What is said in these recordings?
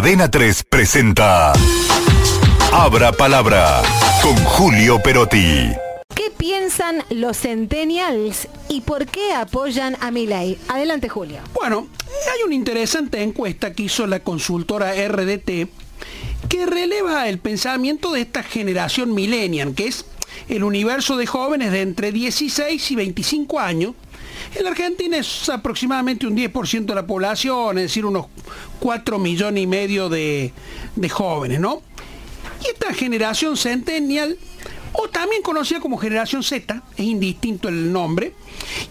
Cadena 3 presenta Abra Palabra con Julio Perotti. ¿Qué piensan los centennials y por qué apoyan a Milei? Adelante, Julio. Bueno, hay una interesante encuesta que hizo la consultora RDT que releva el pensamiento de esta generación millennial, que es el universo de jóvenes de entre 16 y 25 años. En la Argentina es aproximadamente un 10% de la población, es decir, unos 4 millones y medio de, de jóvenes, ¿no? Y esta generación centennial, o también conocida como generación Z, es indistinto el nombre,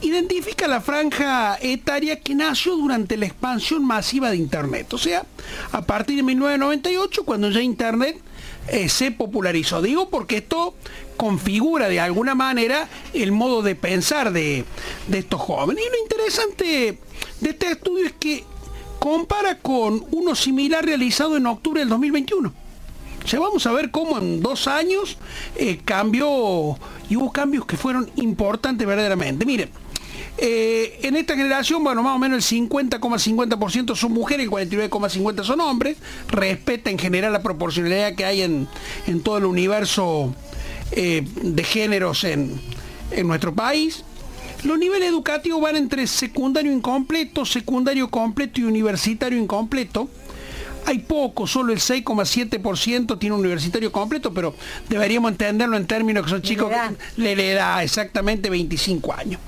identifica la franja etaria que nació durante la expansión masiva de Internet. O sea, a partir de 1998, cuando ya Internet eh, se popularizó. Digo porque esto configura de alguna manera el modo de pensar de, de estos jóvenes. Y lo interesante de este estudio es que compara con uno similar realizado en octubre del 2021. O sea, vamos a ver cómo en dos años eh, cambió y hubo cambios que fueron importantes verdaderamente. Miren, eh, en esta generación, bueno, más o menos el 50,50% son mujeres, el 49,50% son hombres. Respeta en general la proporcionalidad que hay en, en todo el universo eh, de géneros en, en nuestro país. Los niveles educativos van entre secundario incompleto, secundario completo y universitario incompleto. Hay poco, solo el 6,7% tiene un universitario completo, pero deberíamos entenderlo en términos que son chicos que le da exactamente 25 años.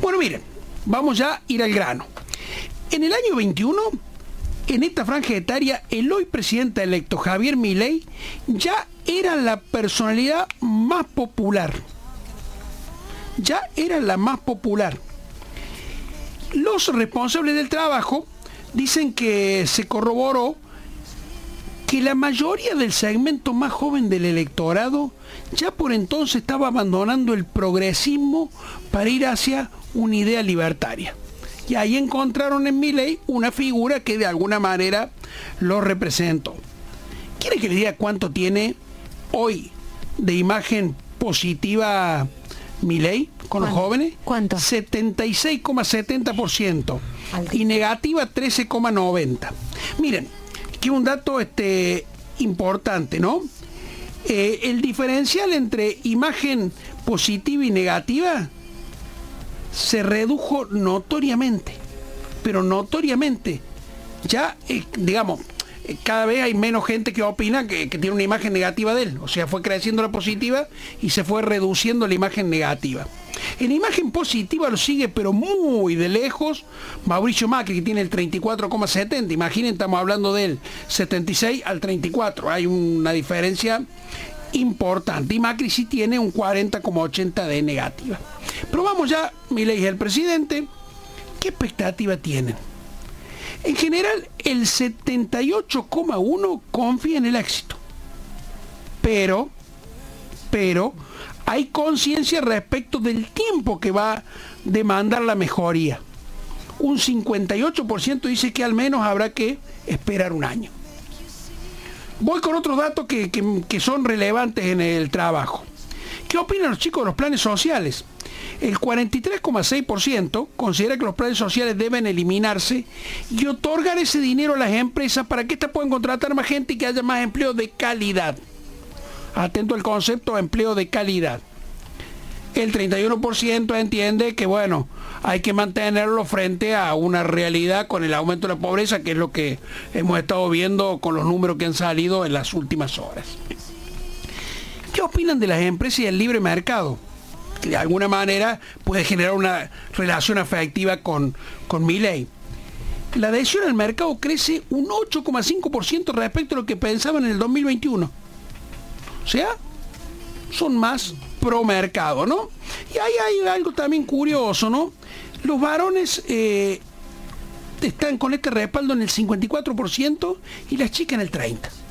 Bueno, miren, vamos ya a ir al grano. En el año 21, en esta franja etaria, el hoy presidente electo Javier Milei ya era la personalidad más popular ya era la más popular. Los responsables del trabajo dicen que se corroboró que la mayoría del segmento más joven del electorado ya por entonces estaba abandonando el progresismo para ir hacia una idea libertaria. Y ahí encontraron en ley una figura que de alguna manera lo representó. ¿Quiere que le diga cuánto tiene hoy de imagen positiva mi ley con los jóvenes. ¿Cuánto? 76,70%. Y negativa 13,90%. Miren, un dato este, importante, ¿no? Eh, el diferencial entre imagen positiva y negativa se redujo notoriamente, pero notoriamente. Ya, eh, digamos, cada vez hay menos gente que opina que, tiene una imagen negativa de él. O sea, fue creciendo la positiva y se fue reduciendo la imagen negativa. En imagen positiva lo sigue, pero muy de lejos, Mauricio Macri, que tiene el 34,70. Imaginen, estamos hablando del 76 al 34. Hay una diferencia importante. Y Macri sí tiene un 40,80 de negativa. Pero vamos ya, mi ley el presidente. ¿Qué expectativa tienen? En general, el 78,1 confía en el éxito. Pero, pero, hay conciencia respecto del tiempo que va a demandar la mejoría. Un 58% dice que al menos habrá que esperar un año. Voy con otros datos que, que son relevantes en el trabajo. ¿Qué opinan los chicos de los planes sociales? El 43,6% considera que los planes sociales deben eliminarse y otorgar ese dinero a las empresas para que éstas puedan contratar más gente y que haya más empleo de calidad. Atento al concepto de empleo de calidad. El 31% entiende que, bueno, hay que mantenerlo frente a una realidad con el aumento de la pobreza, que es lo que hemos estado viendo con los números que han salido en las últimas horas. ¿Qué opinan de las empresas y el libre mercado? Que de alguna manera puede generar una relación afectiva con, con mi ley. La adhesión al mercado crece un 8,5% respecto a lo que pensaban en el 2021. O sea, son más pro mercado, ¿no? Y ahí hay algo también curioso, ¿no? Los varones eh, están con este respaldo en el 54% y las chicas en el 30%.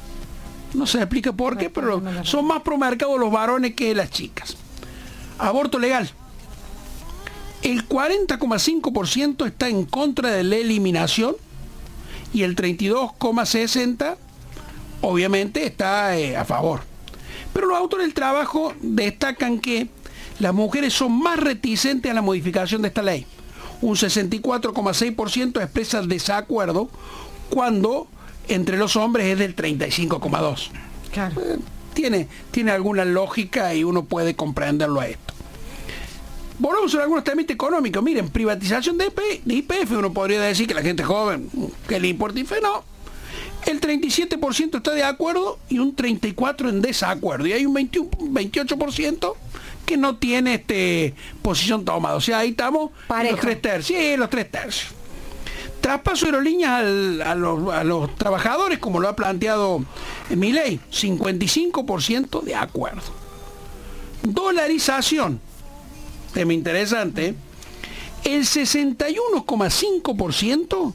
No se explica por qué, pero son más pro mercado los varones que las chicas. Aborto legal. El 40,5% está en contra de la eliminación y el 32,60% obviamente está eh, a favor. Pero los autores del trabajo destacan que las mujeres son más reticentes a la modificación de esta ley. Un 64,6% expresa desacuerdo cuando entre los hombres es del 35,2. Claro. Eh, tiene, tiene alguna lógica y uno puede comprenderlo a esto. Volvemos a algunos temas económicos. Miren, privatización de, IPF, uno podría decir que la gente joven, que le importa IFE, no. El 37% está de acuerdo y un 34% en desacuerdo. Y hay un 21, 28% que no tiene este posición tomada. O sea, ahí estamos los tres tercios. Sí, los tres tercios. Traspaso de aerolíneas a, los, a, los, trabajadores, como lo ha planteado mi ley, 55% de acuerdo. Dolarización, tema interesante, el 61,5%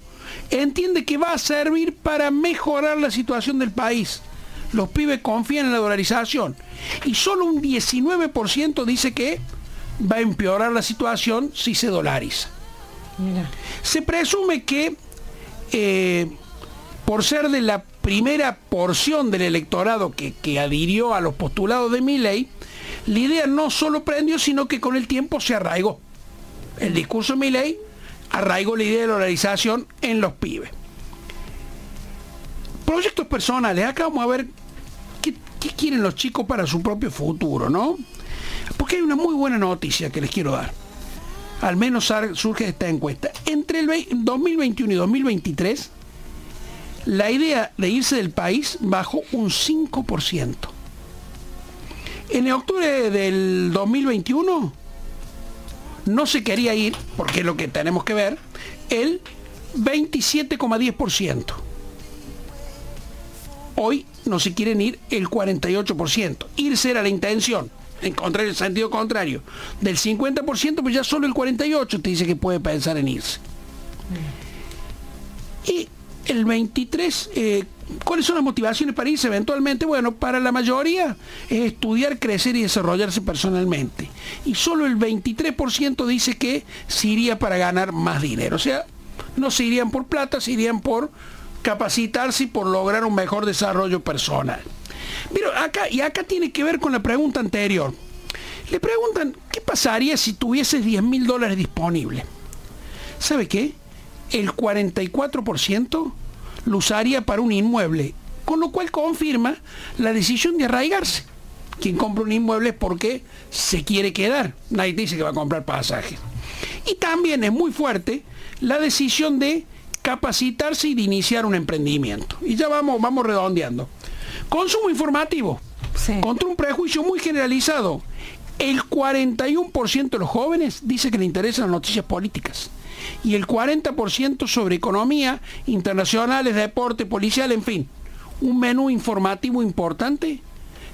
entiende que va a servir para mejorar la situación del país. Los pibes confían en la dolarización. Y solo un 19% dice que va a empeorar la situación si se dolariza. Se presume que eh, por ser de la primera porción del electorado que, adhirió a los postulados de mi ley, la idea no solo prendió, sino que con el tiempo se arraigó. El discurso de mi ley arraigó la idea de la dolarización en los pibes. Proyectos personales, acá vamos a ver qué quieren los chicos para su propio futuro, ¿no? Porque hay una muy buena noticia que les quiero dar. Al menos surge esta encuesta. Entre el 2021 y 2023, la idea de irse del país bajó un 5%. En octubre del 2021 no se quería ir, porque es lo que tenemos que ver, el 27,10%. Hoy no se quieren ir el 48%. Irse era la intención. En el sentido contrario. Del 50%, pues ya solo el 48% te dice que puede pensar en irse. Y el 23, eh, ¿cuáles son las motivaciones para irse eventualmente? Bueno, para la mayoría es estudiar, crecer y desarrollarse personalmente. Y solo el 23% dice que se iría para ganar más dinero. O sea, no se irían por plata, se irían por capacitarse y por lograr un mejor desarrollo personal. Pero acá, y acá tiene que ver con la pregunta anterior. Le preguntan, ¿qué pasaría si tuvieses 10 mil dólares disponibles? ¿Sabe qué? El 44% lo usaría para un inmueble, con lo cual confirma la decisión de arraigarse. Quien compra un inmueble es porque se quiere quedar. Nadie dice que va a comprar pasajes. Y también es muy fuerte la decisión de capacitarse y de iniciar un emprendimiento. Y ya vamos, vamos redondeando. Consumo informativo. Contra un prejuicio muy generalizado. El 41% de los jóvenes dice que le interesan las noticias políticas. Y el 40% sobre economía, internacionales, deporte, policial, en fin. Un menú informativo importante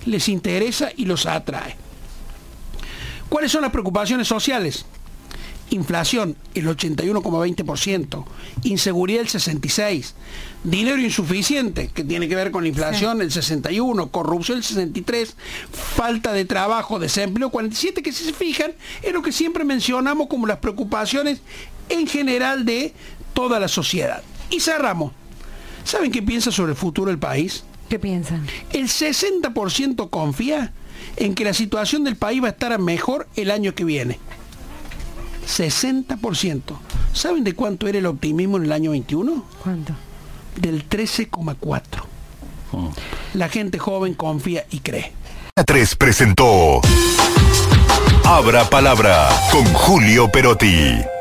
les interesa y los atrae. ¿Cuáles son las preocupaciones sociales? Inflación el 81,20%, inseguridad el 66%, dinero insuficiente, que tiene que ver con la inflación el 61%, corrupción el 63%, falta de trabajo, desempleo 47%, que si se fijan es lo que siempre mencionamos como las preocupaciones en general de toda la sociedad. Y cerramos. ¿Saben qué piensa sobre el futuro del país? ¿Qué piensan? El 60% confía en que la situación del país va a estar mejor el año que viene. 60%. ¿Saben de cuánto era el optimismo en el año 21? ¿Cuánto? Del 13,4%. La gente joven confía y cree. 3 presentó Abra Palabra con Julio Perotti.